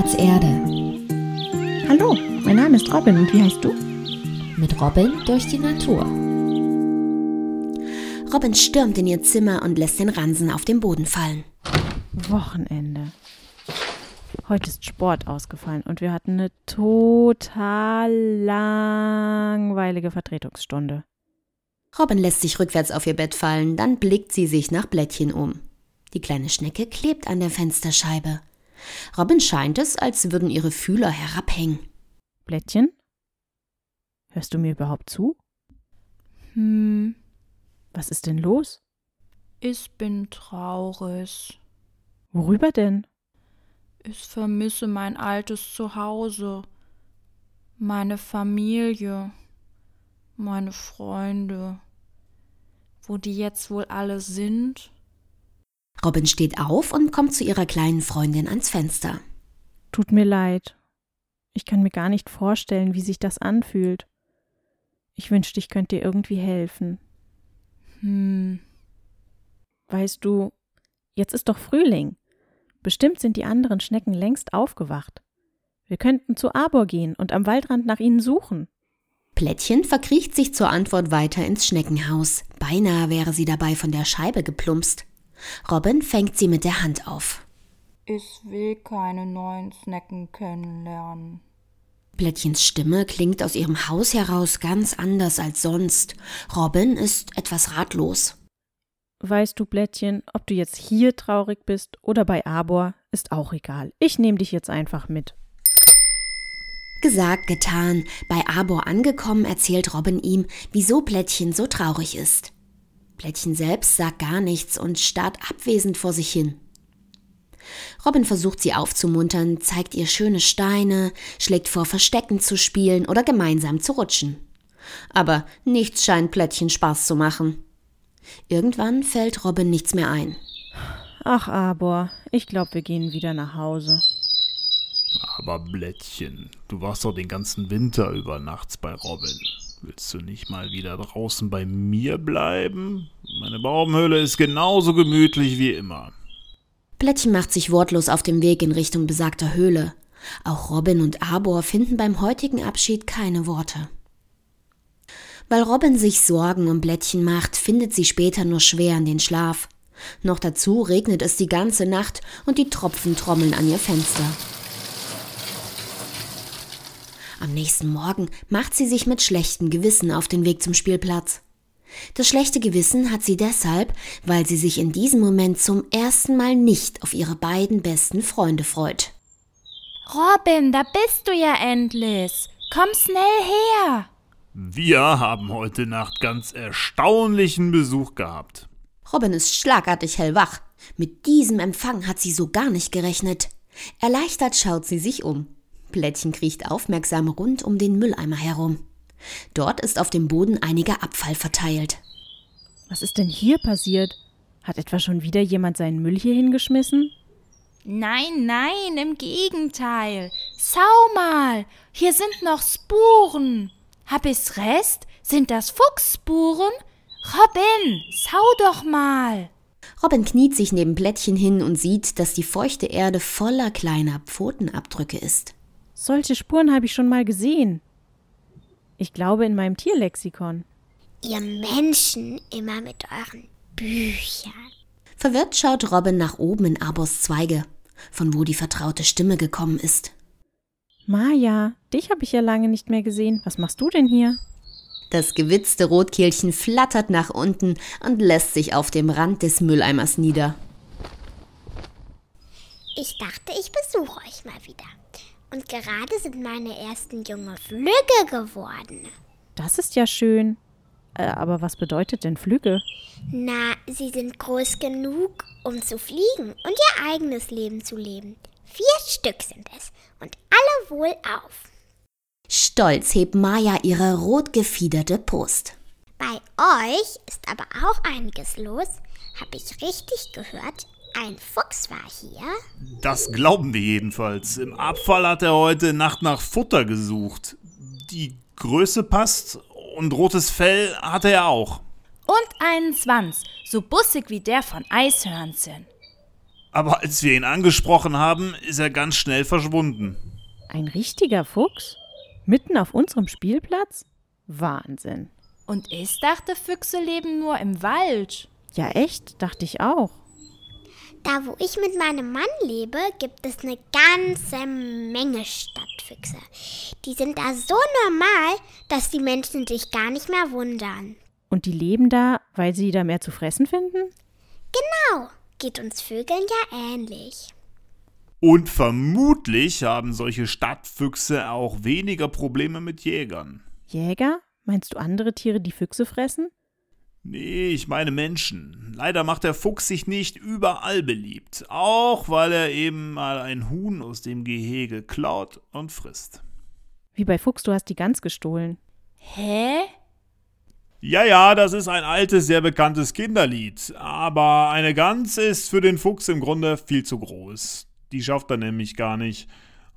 Spielplatz Erde. Hallo, mein Name ist Robin und wie heißt du? Mit Robin durch die Natur. Robin stürmt in ihr Zimmer und lässt den Ransen auf den Boden fallen. Wochenende. Heute ist Sport ausgefallen und wir hatten eine total langweilige Vertretungsstunde. Robin lässt sich rückwärts auf ihr Bett fallen, dann blickt sie sich nach Blättchen um. Die kleine Schnecke klebt an der Fensterscheibe. Robin scheint es, als würden ihre Fühler herabhängen. Blättchen? Hörst du mir überhaupt zu? Hm, Was ist denn los? ich bin traurig. Worüber denn? Ich vermisse mein altes Zuhause, meine Familie, meine Freunde. Wo die jetzt wohl alle sind? Robin steht auf und kommt zu ihrer kleinen Freundin ans Fenster. Tut mir leid. Ich kann mir gar nicht vorstellen, wie sich das anfühlt. Ich wünschte, ich könnte dir irgendwie helfen. Hm, Weißt du, jetzt ist doch Frühling. Bestimmt sind die anderen Schnecken längst aufgewacht. Wir könnten zu Arbor gehen und am Waldrand nach ihnen suchen. Plättchen verkriecht sich zur Antwort weiter ins Schneckenhaus. Beinahe wäre sie dabei von der Scheibe geplumpst. Robin fängt sie mit der Hand auf. ich will keine neuen Snacken kennenlernen. Plättchens Stimme klingt aus ihrem Haus heraus ganz anders als sonst. Robin ist etwas ratlos. Weißt du, Blättchen, ob du jetzt hier traurig bist oder bei Arbor, ist auch egal. Ich nehme dich jetzt einfach mit. Gesagt, getan. Bei Arbor angekommen, erzählt Robin ihm, wieso Plättchen so traurig ist. Plättchen selbst sagt gar nichts und starrt abwesend vor sich hin. Robin versucht sie aufzumuntern, zeigt ihr schöne Steine, schlägt vor, Verstecken zu spielen oder gemeinsam zu rutschen. Aber nichts scheint Plättchen Spaß zu machen. Irgendwann fällt Robin nichts mehr ein. Ach, Arbor, ich glaube, wir gehen wieder nach Hause. Aber Blättchen, du warst doch den ganzen Winter über nachts bei Robin. Willst du nicht mal wieder draußen bei mir bleiben? Meine Baumhöhle ist genauso gemütlich wie immer. Plättchen macht sich wortlos auf dem Weg in Richtung besagter Höhle. Auch Robin und Arbor finden beim heutigen Abschied keine Worte. Weil Robin sich Sorgen um Blättchen macht, findet sie später nur schwer in den Schlaf. Noch dazu regnet es die ganze Nacht und die Tropfen trommeln an ihr Fenster. Am nächsten Morgen macht sie sich mit schlechtem Gewissen auf den Weg zum Spielplatz. Das schlechte Gewissen hat sie deshalb, weil sie sich in diesem Moment zum ersten Mal nicht auf ihre beiden besten Freunde freut. Robin, da bist du ja endlich. Komm schnell her. Wir haben heute Nacht ganz erstaunlichen Besuch gehabt. Robin ist schlagartig hellwach. Mit diesem Empfang hat sie so gar nicht gerechnet. Erleichtert schaut sie sich um. Plättchen kriecht aufmerksam rund um den Mülleimer herum. Dort ist auf dem Boden einiger Abfall verteilt. Was ist denn hier passiert? Hat etwa schon wieder jemand seinen Müll hier hingeschmissen? Nein, nein, im Gegenteil. Schau mal, hier sind noch Spuren. Hab ich's recht? Sind das Fuchsspuren? Robin, schau doch mal. Robin kniet sich neben Plättchen hin und sieht, dass die feuchte Erde voller kleiner Pfotenabdrücke ist. Solche Spuren habe ich schon mal gesehen. Ich glaube in meinem Tierlexikon. Ihr Menschen immer mit euren Büchern. Verwirrt schaut Robin nach oben in Arbors Zweige, von wo die vertraute Stimme gekommen ist. Maja, dich habe ich ja lange nicht mehr gesehen. Was machst du denn hier? Das gewitzte Rotkehlchen flattert nach unten und lässt sich auf dem Rand des Mülleimers nieder. Ich dachte, ich besuche euch mal wieder. Und gerade sind meine ersten junge Flügge geworden. Das ist ja schön. Äh, aber was bedeutet denn Flügge? Na, sie sind groß genug, um zu fliegen und ihr eigenes Leben zu leben. Vier Stück sind es und alle wohl auf. Stolz hebt Maya ihre rot gefiederte Brust. Bei euch ist aber auch einiges los. Hab ich richtig gehört? Ein Fuchs war hier. Das glauben wir jedenfalls. Im Abfall hat er heute Nacht nach Futter gesucht. Die Größe passt und rotes Fell hat er auch. Und einen Schwanz, so bussig wie der von Eishörnchen. Aber als wir ihn angesprochen haben, ist er ganz schnell verschwunden. Ein richtiger Fuchs? Mitten auf unserem Spielplatz? Wahnsinn. Und ich dachte, Füchse leben nur im Wald. Ja, echt, dachte ich auch. Da, wo ich mit meinem Mann lebe, gibt es eine ganze Menge Stadtfüchse. Die sind da so normal, dass die Menschen sich gar nicht mehr wundern. Und die leben da, weil sie da mehr zu fressen finden? Genau, geht uns Vögeln ja ähnlich. Und vermutlich haben solche Stadtfüchse auch weniger Probleme mit Jägern. Jäger? Meinst du andere Tiere, die Füchse fressen? Nee, ich meine Menschen. Leider macht der Fuchs sich nicht überall beliebt, auch weil er eben mal ein Huhn aus dem Gehege klaut und frisst. Wie bei Fuchs, du hast die Gans gestohlen. Hä? Ja, ja, das ist ein altes, sehr bekanntes Kinderlied, aber eine Gans ist für den Fuchs im Grunde viel zu groß. Die schafft er nämlich gar nicht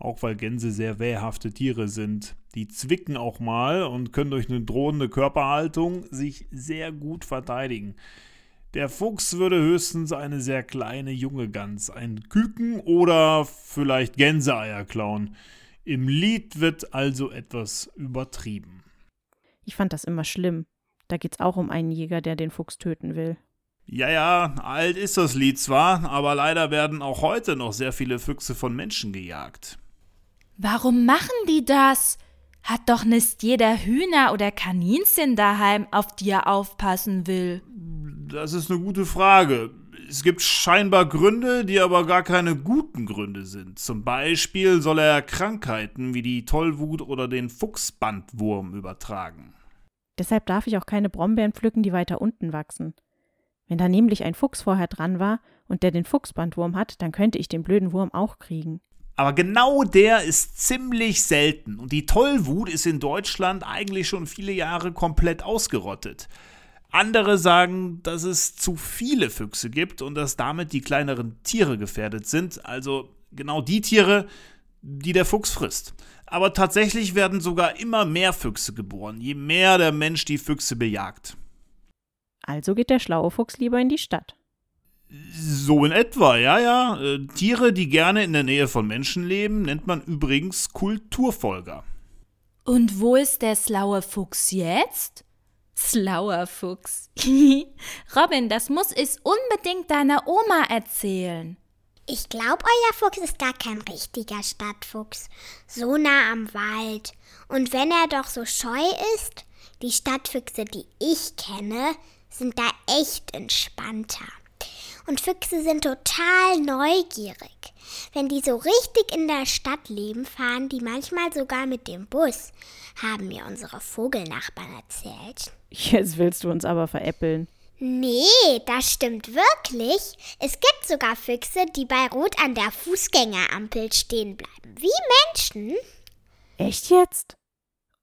auch weil Gänse sehr wehrhafte Tiere sind. Die zwicken auch mal und können durch eine drohende Körperhaltung sich sehr gut verteidigen. Der Fuchs würde höchstens eine sehr kleine junge Gans, ein Küken oder vielleicht Gänseeier klauen. Im Lied wird also etwas übertrieben. Ich fand das immer schlimm. Da geht's auch um einen Jäger, der den Fuchs töten will. Ja, ja, alt ist das Lied zwar, aber leider werden auch heute noch sehr viele Füchse von Menschen gejagt. Warum machen die das? Hat doch nicht jeder Hühner oder Kaninchen daheim, auf die er aufpassen will. Das ist eine gute Frage. Es gibt scheinbar Gründe, die aber gar keine guten Gründe sind. Zum Beispiel soll er Krankheiten wie die Tollwut oder den Fuchsbandwurm übertragen. Deshalb darf ich auch keine Brombeeren pflücken, die weiter unten wachsen. Wenn da nämlich ein Fuchs vorher dran war und der den Fuchsbandwurm hat, dann könnte ich den blöden Wurm auch kriegen. Aber genau der ist ziemlich selten und die Tollwut ist in Deutschland eigentlich schon viele Jahre komplett ausgerottet. Andere sagen, dass es zu viele Füchse gibt und dass damit die kleineren Tiere gefährdet sind, also genau die Tiere, die der Fuchs frisst. Aber tatsächlich werden sogar immer mehr Füchse geboren, je mehr der Mensch die Füchse bejagt. Also geht der schlaue Fuchs lieber in die Stadt. So in etwa, ja, ja. Äh, Tiere, die gerne in der Nähe von Menschen leben, nennt man übrigens Kulturfolger. Und wo ist der slaue Fuchs jetzt? Slauer Fuchs. Robin, das muss ich unbedingt deiner Oma erzählen. Ich glaube, euer Fuchs ist gar kein richtiger Stadtfuchs. So nah am Wald. Und wenn er doch so scheu ist, die Stadtfüchse, die ich kenne, sind da echt entspannter. Und Füchse sind total neugierig. Wenn die so richtig in der Stadt leben, fahren die manchmal sogar mit dem Bus, haben mir unsere Vogelnachbarn erzählt. Jetzt willst du uns aber veräppeln. Nee, das stimmt wirklich. Es gibt sogar Füchse, die bei Rot an der Fußgängerampel stehen bleiben. Wie Menschen. Echt jetzt?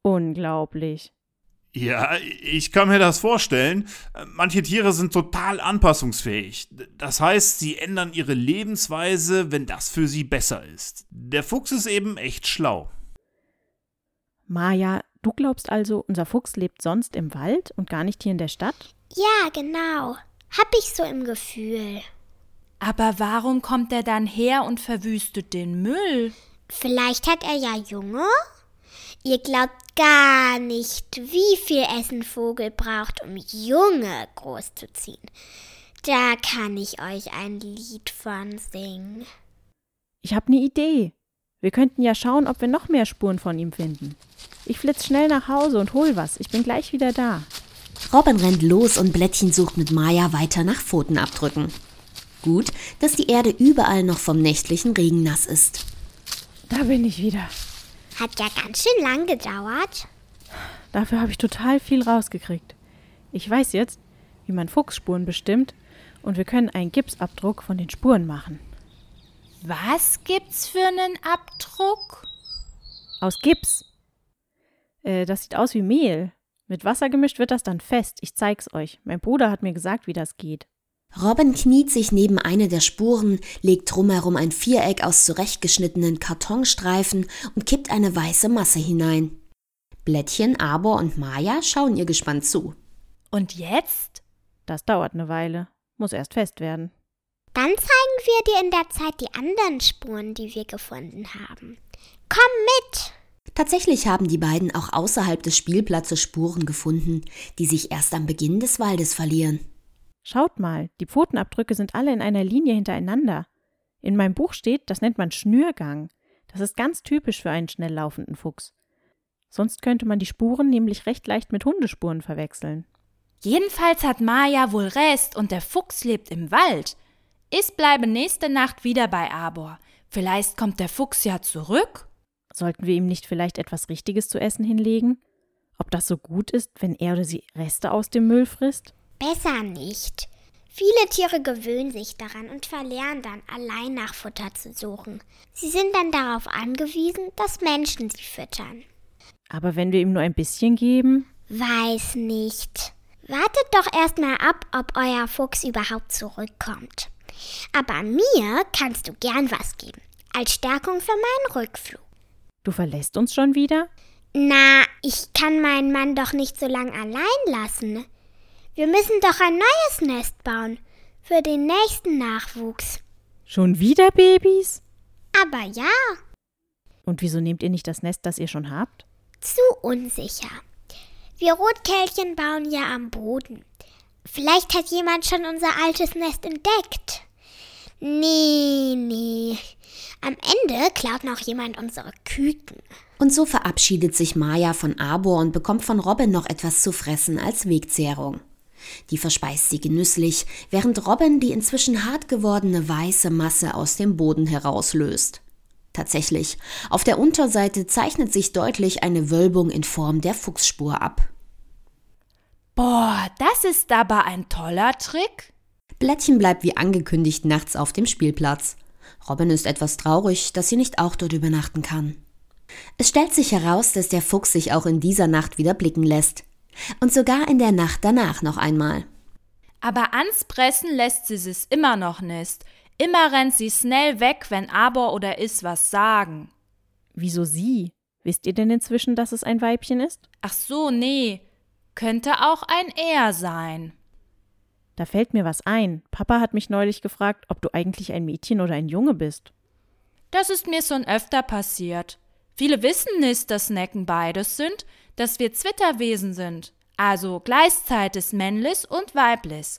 Unglaublich. Ja, ich kann mir das vorstellen. Manche Tiere sind total anpassungsfähig. Das heißt, sie ändern ihre Lebensweise, wenn das für sie besser ist. Der Fuchs ist eben echt schlau. Maja, du glaubst also, unser Fuchs lebt sonst im Wald und gar nicht hier in der Stadt? Ja, genau. Hab ich so im Gefühl. Aber warum kommt er dann her und verwüstet den Müll? Vielleicht hat er ja Junge Ihr glaubt gar nicht, wie viel Essen Vogel braucht, um Junge großzuziehen. Da kann ich euch ein Lied von singen. Ich habe eine Idee. Wir könnten ja schauen, ob wir noch mehr Spuren von ihm finden. Ich flitz schnell nach Hause und hol was. Ich bin gleich wieder da. Robin rennt los und Blättchen sucht mit Maya weiter nach Pfotenabdrücken. Gut, dass die Erde überall noch vom nächtlichen Regen nass ist. Da bin ich wieder. Hat ja ganz schön lang gedauert. Dafür habe ich total viel rausgekriegt. Ich weiß jetzt, wie man Fuchsspuren bestimmt und wir können einen Gipsabdruck von den Spuren machen. Was gibt's für einen Abdruck? Aus Gips. Äh, das sieht aus wie Mehl. Mit Wasser gemischt wird das dann fest. Ich zeig's euch. Mein Bruder hat mir gesagt, wie das geht. Robin kniet sich neben eine der Spuren, legt drumherum ein Viereck aus zurechtgeschnittenen Kartonstreifen und kippt eine weiße Masse hinein. Blättchen, Arbor und Maya schauen ihr gespannt zu. Und jetzt? Das dauert eine Weile. Muss erst fest werden. Dann zeigen wir dir in der Zeit die anderen Spuren, die wir gefunden haben. Komm mit! Tatsächlich haben die beiden auch außerhalb des Spielplatzes Spuren gefunden, die sich erst am Beginn des Waldes verlieren. Schaut mal, die Pfotenabdrücke sind alle in einer Linie hintereinander. In meinem Buch steht, das nennt man Schnürgang. Das ist ganz typisch für einen schnell laufenden Fuchs. Sonst könnte man die Spuren nämlich recht leicht mit Hundespuren verwechseln. Jedenfalls hat Maja wohl Rest und der Fuchs lebt im Wald. Ich bleibe nächste Nacht wieder bei Abor. Vielleicht kommt der Fuchs ja zurück. Sollten wir ihm nicht vielleicht etwas Richtiges zu essen hinlegen? Ob das so gut ist, wenn er oder sie Reste aus dem Müll frisst? Besser nicht. Viele Tiere gewöhnen sich daran und verlernen dann, allein nach Futter zu suchen. Sie sind dann darauf angewiesen, dass Menschen sie füttern. Aber wenn wir ihm nur ein bisschen geben? Weiß nicht. Wartet doch erstmal ab, ob euer Fuchs überhaupt zurückkommt. Aber mir kannst du gern was geben, als Stärkung für meinen Rückflug. Du verlässt uns schon wieder? Na, ich kann meinen Mann doch nicht so lang allein lassen. Wir müssen doch ein neues Nest bauen für den nächsten Nachwuchs. Schon wieder Babys? Aber ja. Und wieso nehmt ihr nicht das Nest, das ihr schon habt? Zu unsicher. Wir Rotkehlchen bauen ja am Boden. Vielleicht hat jemand schon unser altes Nest entdeckt. Nee, nee. Am Ende klaut noch jemand unsere Küken. Und so verabschiedet sich Maya von Arbor und bekommt von Robin noch etwas zu fressen als Wegzehrung. Die verspeist sie genüsslich, während Robin die inzwischen hart gewordene weiße Masse aus dem Boden herauslöst. Tatsächlich, auf der Unterseite zeichnet sich deutlich eine Wölbung in Form der Fuchsspur ab. Boah, das ist aber ein toller Trick. Blättchen bleibt wie angekündigt nachts auf dem Spielplatz. Robin ist etwas traurig, dass sie nicht auch dort übernachten kann. Es stellt sich heraus, dass der Fuchs sich auch in dieser Nacht wieder blicken lässt. Und sogar in der Nacht danach noch einmal. Aber anspressen lässt sie es immer noch nicht. Immer rennt sie schnell weg, wenn aber oder is was sagen. Wieso sie? Wisst ihr denn inzwischen, dass es ein Weibchen ist? Ach so, nee. Könnte auch ein Er sein. Da fällt mir was ein. Papa hat mich neulich gefragt, ob du eigentlich ein Mädchen oder ein Junge bist. Das ist mir schon öfter passiert. Viele wissen nicht, dass Necken beides sind, dass wir Zwitterwesen sind, also gleichzeitig männlich und weiblich.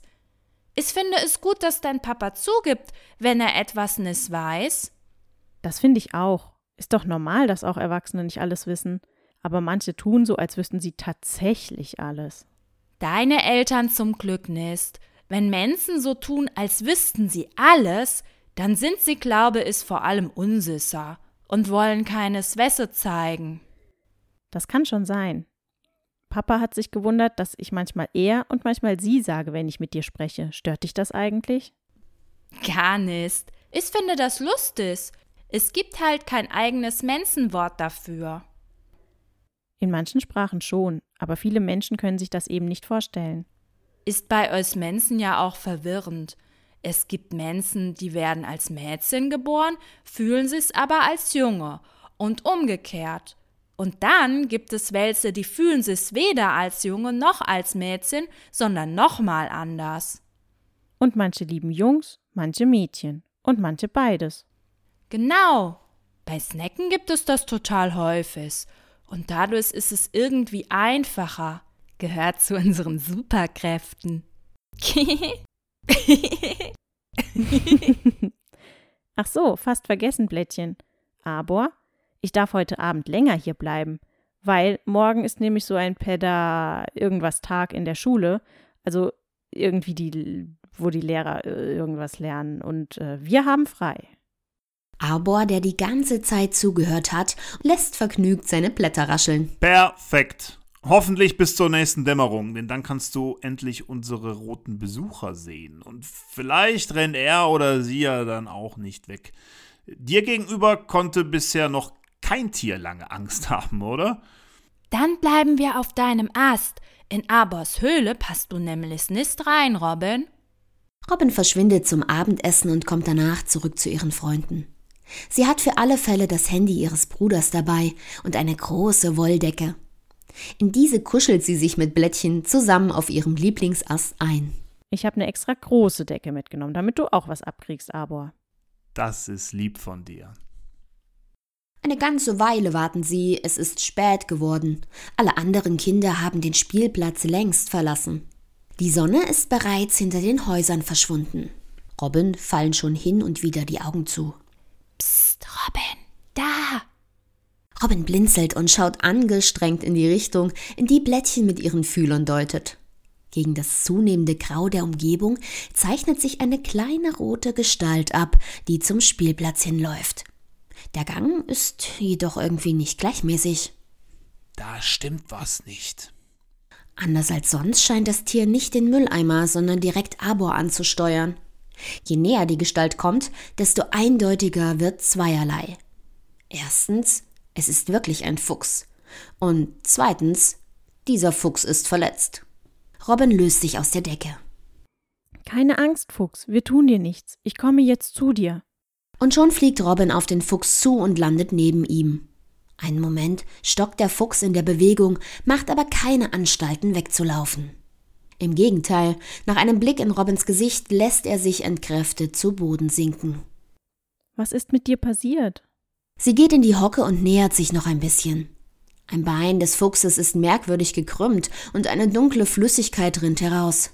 Ich finde es gut, dass dein Papa zugibt, wenn er etwas nicht weiß. Das finde ich auch. Ist doch normal, dass auch Erwachsene nicht alles wissen. Aber manche tun so, als wüssten sie tatsächlich alles. Deine Eltern zum Glück nicht. Wenn Menschen so tun, als wüssten sie alles, dann sind sie, glaube ich, vor allem unsicher und wollen keine Wässe zeigen. Das kann schon sein. Papa hat sich gewundert, dass ich manchmal er und manchmal sie sage, wenn ich mit dir spreche. Stört dich das eigentlich? Gar nicht. Ich finde das lustig. Es gibt halt kein eigenes Menschenwort dafür. In manchen Sprachen schon, aber viele Menschen können sich das eben nicht vorstellen. Ist bei euch Menschen ja auch verwirrend. Es gibt Menschen, die werden als Mädchen geboren, fühlen sich aber als Junge und umgekehrt. Und dann gibt es welche, die fühlen sich weder als Junge noch als Mädchen, sondern nochmal anders. Und manche lieben Jungs, manche Mädchen und manche beides. Genau. Bei Snacken gibt es das total häufig. Und dadurch ist es irgendwie einfacher. Gehört zu unseren Superkräften. Ach so, fast vergessen, Blättchen. Aber ich darf heute Abend länger hier bleiben, weil morgen ist nämlich so ein Peda irgendwas Tag in der Schule, also irgendwie die, wo die Lehrer äh, irgendwas lernen und äh, wir haben frei. Arbor, der die ganze Zeit zugehört hat, lässt vergnügt seine Blätter rascheln. Perfekt. Hoffentlich bis zur nächsten Dämmerung, denn dann kannst du endlich unsere roten Besucher sehen. Und vielleicht rennt er oder sie ja dann auch nicht weg. Dir gegenüber konnte bisher noch kein Tier lange Angst haben, oder? Dann bleiben wir auf deinem Ast. In Abors Höhle passt du nämlich nicht rein, Robin. Robin verschwindet zum Abendessen und kommt danach zurück zu ihren Freunden. Sie hat für alle Fälle das Handy ihres Bruders dabei und eine große Wolldecke. In diese kuschelt sie sich mit Blättchen zusammen auf ihrem Lieblingsast ein. Ich habe eine extra große Decke mitgenommen, damit du auch was abkriegst, Arbor. Das ist lieb von dir. Eine ganze Weile warten sie, es ist spät geworden. Alle anderen Kinder haben den Spielplatz längst verlassen. Die Sonne ist bereits hinter den Häusern verschwunden. Robin fallen schon hin und wieder die Augen zu. Psst, Robin, da! Robin blinzelt und schaut angestrengt in die Richtung, in die Blättchen mit ihren Fühlern deutet. Gegen das zunehmende Grau der Umgebung zeichnet sich eine kleine rote Gestalt ab, die zum Spielplatz hinläuft. Der Gang ist jedoch irgendwie nicht gleichmäßig. Da stimmt was nicht. Anders als sonst scheint das Tier nicht den Mülleimer, sondern direkt Arbor anzusteuern. Je näher die Gestalt kommt, desto eindeutiger wird zweierlei. Erstens, es ist wirklich ein Fuchs. Und zweitens, dieser Fuchs ist verletzt. Robin löst sich aus der Decke. Keine Angst, Fuchs, wir tun dir nichts. Ich komme jetzt zu dir. Und schon fliegt Robin auf den Fuchs zu und landet neben ihm. Einen Moment stockt der Fuchs in der Bewegung, macht aber keine Anstalten wegzulaufen. Im Gegenteil, nach einem Blick in Robins Gesicht lässt er sich entkräftet zu Boden sinken. Was ist mit dir passiert? Sie geht in die Hocke und nähert sich noch ein bisschen. Ein Bein des Fuchses ist merkwürdig gekrümmt und eine dunkle Flüssigkeit rinnt heraus.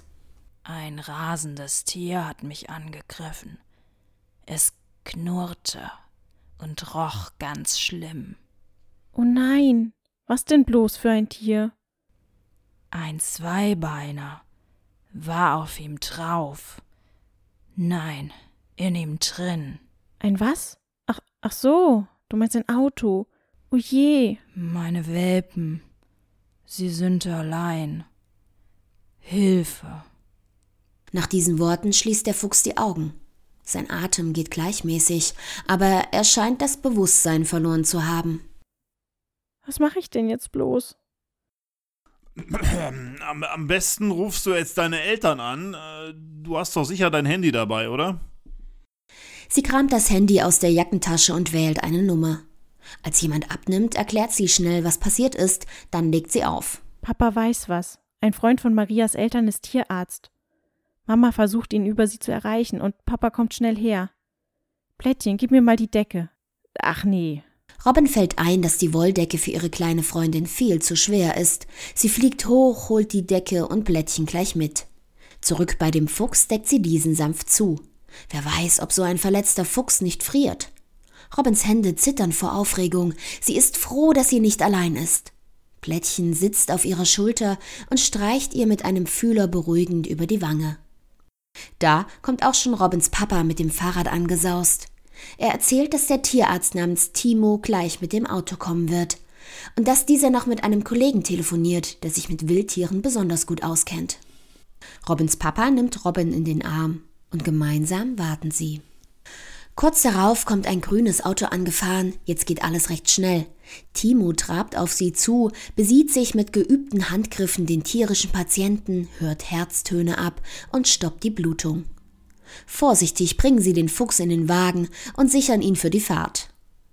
Ein rasendes Tier hat mich angegriffen. Es knurrte und roch ganz schlimm. Oh nein, was denn bloß für ein Tier? Ein Zweibeiner war auf ihm drauf. Nein, in ihm drin. Ein was? Ach, ach so, du meinst ein Auto. Oh je. Meine Welpen. Sie sind allein. Hilfe. Nach diesen Worten schließt der Fuchs die Augen. Sein Atem geht gleichmäßig, aber er scheint das Bewusstsein verloren zu haben. Was mache ich denn jetzt bloß? Am, am besten rufst du jetzt deine Eltern an. Äh, Du hast doch sicher dein Handy dabei, oder? Sie kramt das Handy aus der Jackentasche und wählt eine Nummer. Als jemand abnimmt, erklärt sie schnell, was passiert ist, dann legt sie auf. Papa weiß was. Ein Freund von Marias Eltern ist Tierarzt. Mama versucht ihn über sie zu erreichen und Papa kommt schnell her. Plättchen, gib mir mal die Decke. Ach nee. Robin fällt ein, dass die Wolldecke für ihre kleine Freundin viel zu schwer ist. Sie fliegt hoch, holt die Decke und Blättchen gleich mit. Zurück bei dem Fuchs deckt sie diesen sanft zu. Wer weiß, ob so ein verletzter Fuchs nicht friert. Robins Hände zittern vor Aufregung. Sie ist froh, dass sie nicht allein ist. Plättchen sitzt auf ihrer Schulter und streicht ihr mit einem Fühler beruhigend über die Wange. Da kommt auch schon Robins Papa mit dem Fahrrad angesaust. Er erzählt, dass der Tierarzt namens Timo gleich mit dem Auto kommen wird und dass dieser noch mit einem Kollegen telefoniert, der sich mit Wildtieren besonders gut auskennt. Robins Papa nimmt Robin in den Arm und gemeinsam warten sie. Kurz darauf kommt ein grünes Auto angefahren, jetzt geht alles recht schnell. Timo trabt auf sie zu, besieht sich mit geübten Handgriffen den tierischen Patienten, hört Herztöne ab und stoppt die Blutung. Vorsichtig bringen sie den Fuchs in den Wagen und sichern ihn für die Fahrt.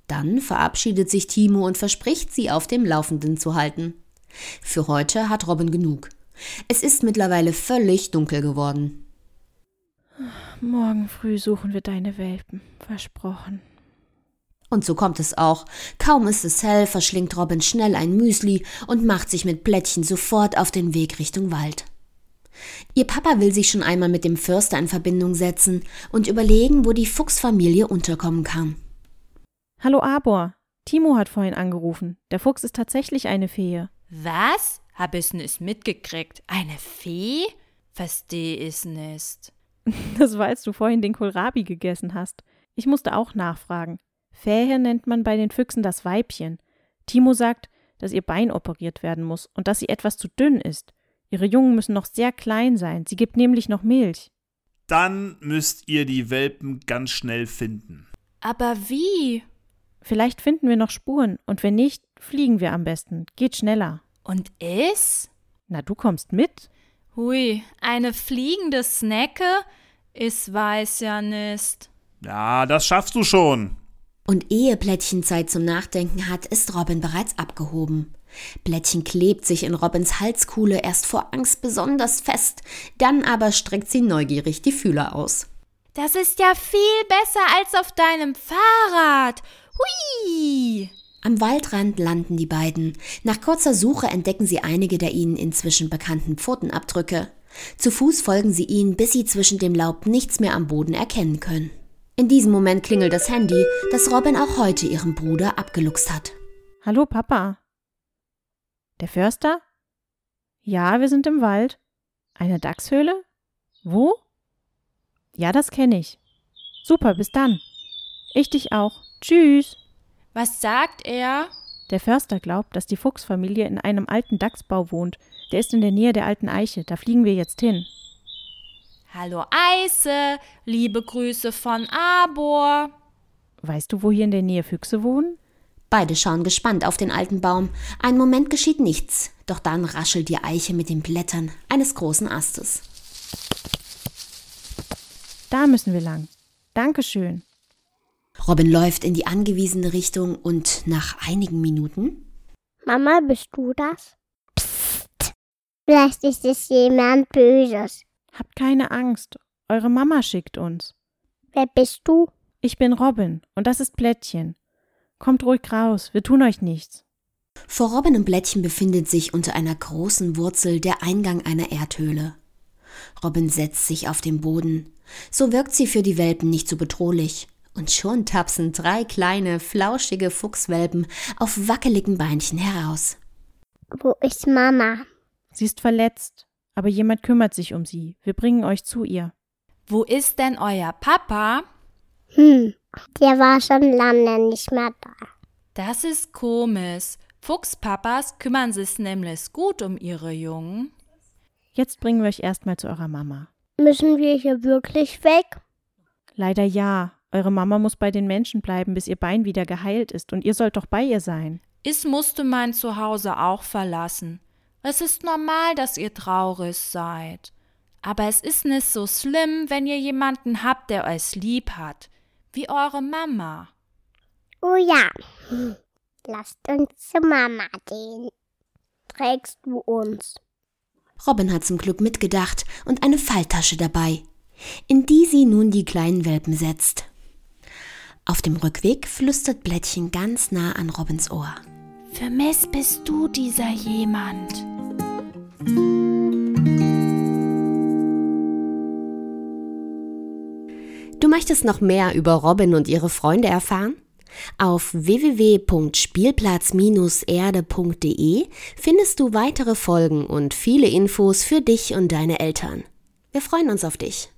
Dann verabschiedet sich Timo und verspricht, sie auf dem Laufenden zu halten. Für heute hat Robin genug. Es ist mittlerweile völlig dunkel geworden. Morgen früh suchen wir deine Welpen. Versprochen. Und so kommt es auch. Kaum ist es hell, verschlingt Robin schnell ein Müsli und macht sich mit Blättchen sofort auf den Weg Richtung Wald. Ihr Papa will sich schon einmal mit dem Förster in Verbindung setzen und überlegen, wo die Fuchsfamilie unterkommen kann. Hallo Arbor. Timo hat vorhin angerufen. Der Fuchs ist tatsächlich eine Fee. Was? Hab ich's nicht mitgekriegt? Eine Fee? Versteh ich's nicht. Das war, als du vorhin den Kohlrabi gegessen hast. Ich musste auch nachfragen. Fähe nennt man bei den Füchsen das Weibchen. Timo sagt, dass ihr Bein operiert werden muss und dass sie etwas zu dünn ist. Ihre Jungen müssen noch sehr klein sein. Sie gibt nämlich noch Milch. Dann müsst ihr die Welpen ganz schnell finden. Aber wie? Vielleicht finden wir noch Spuren und wenn nicht, fliegen wir am besten. Geht schneller. Und es? Na, du kommst mit? Hui, eine fliegende Snecke? Ich weiß ja nicht. Ja, das schaffst du schon. Und ehe Plättchen Zeit zum Nachdenken hat, ist Robin bereits abgehoben. Blättchen klebt sich in Robins Halskuhle erst vor Angst besonders fest, dann aber streckt sie neugierig die Fühler aus. Das ist ja viel besser als auf deinem Fahrrad. Hui! Am Waldrand landen die beiden. Nach kurzer Suche entdecken sie einige der ihnen inzwischen bekannten Pfotenabdrücke. Zu Fuß folgen sie ihnen, bis sie zwischen dem Laub nichts mehr am Boden erkennen können. In diesem Moment klingelt das Handy, das Robin auch heute ihrem Bruder abgeluchst hat. Hallo, Papa. Der Förster? Ja, wir sind im Wald. Eine Dachshöhle? Wo? Ja, das kenne ich. Super, bis dann. Ich dich auch. Tschüss. Was sagt er? Der Förster glaubt, dass die Fuchsfamilie in einem alten Dachsbau wohnt. Der ist in der Nähe der alten Eiche. Da fliegen wir jetzt hin. Hallo Eise, liebe Grüße von Arbor. Weißt du, wo hier in der Nähe Füchse wohnen? Beide schauen gespannt auf den alten Baum. Einen Moment geschieht nichts, doch dann raschelt die Eiche mit den Blättern eines großen Astes. Da müssen wir lang. Dankeschön. Robin läuft in die angewiesene Richtung und nach einigen Minuten. Mama, bist du das? Psst. Vielleicht ist es jemand Böses. Habt keine Angst. Eure Mama schickt uns. Wer bist du? Ich bin Robin und das ist Plättchen. Kommt ruhig raus, wir tun euch nichts. Vor Robin und Blättchen befindet sich unter einer großen Wurzel der Eingang einer Erdhöhle. Robin setzt sich auf den Boden. So wirkt sie für die Welpen nicht so bedrohlich. Und schon tapsen drei kleine, flauschige Fuchswelpen auf wackeligen Beinchen heraus. Wo ist Mama? Sie ist verletzt, aber jemand kümmert sich um sie. Wir bringen euch zu ihr. Wo ist denn euer Papa? Hm, der war schon lange nicht mehr da. Das ist komisch. Fuchspapas kümmern sich nämlich gut um ihre Jungen. Jetzt bringen wir euch erstmal zu eurer Mama. Müssen wir hier wirklich weg? Leider ja. Eure Mama muss bei den Menschen bleiben, bis ihr Bein wieder geheilt ist, und ihr sollt doch bei ihr sein. Ich musste mein Zuhause auch verlassen. Es ist normal, dass ihr traurig seid. Aber es ist nicht so schlimm, wenn ihr jemanden habt, der euch lieb hat. Wie eure Mama. Oh ja. Lasst uns zu Mama gehen. Trägst du uns? Robin hat zum Glück mitgedacht und eine Falltasche dabei, in die sie nun die kleinen Welpen setzt. Auf dem Rückweg flüstert Blättchen ganz nah an Robins Ohr. Für mich bist du dieser jemand. Du möchtest noch mehr über Robin und ihre Freunde erfahren? Auf www.spielplatz-erde.de findest du weitere Folgen und viele Infos für dich und deine Eltern. Wir freuen uns auf dich.